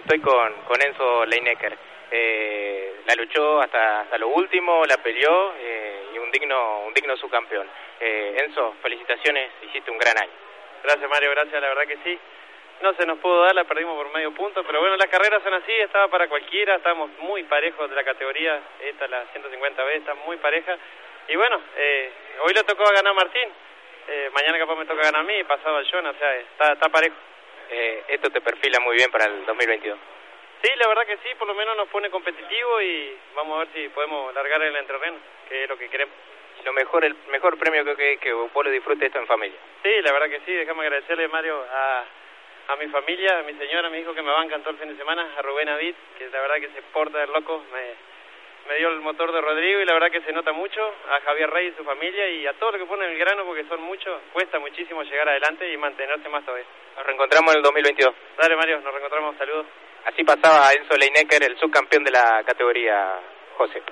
Estoy con, con Enzo Leinecker. Eh, la luchó hasta, hasta lo último, la peleó eh, y un digno, un digno subcampeón. Eh, Enzo, felicitaciones, hiciste un gran año. Gracias Mario, gracias, la verdad que sí. No se nos pudo dar, la perdimos por medio punto, pero bueno, las carreras son así, estaba para cualquiera, estamos muy parejos de la categoría, esta la 150B está muy pareja. Y bueno, eh, hoy le tocó a ganar Martín, eh, mañana capaz me toca ganar a mí pasado al John, o sea, está, está parejo. Eh, esto te perfila muy bien para el 2022. Sí, la verdad que sí, por lo menos nos pone competitivo y vamos a ver si podemos largar el entrereno, que es lo que queremos. Lo mejor, el mejor premio que, que, que vos lo disfrutes esto en familia. Sí, la verdad que sí, déjame agradecerle, Mario, a, a mi familia, a mi señora, a mi hijo que me bancan todo el fin de semana, a Rubén Avid, que la verdad que se porta de loco, me, me dio el motor de Rodrigo y la verdad que se nota mucho, a Javier Rey y su familia y a todo lo que ponen el grano porque son muchos, cuesta muchísimo llegar adelante y mantenerse más todavía. Nos reencontramos en el 2022. Dale Mario, nos reencontramos, saludos. Así pasaba Enzo Leinecker, el subcampeón de la categoría, José.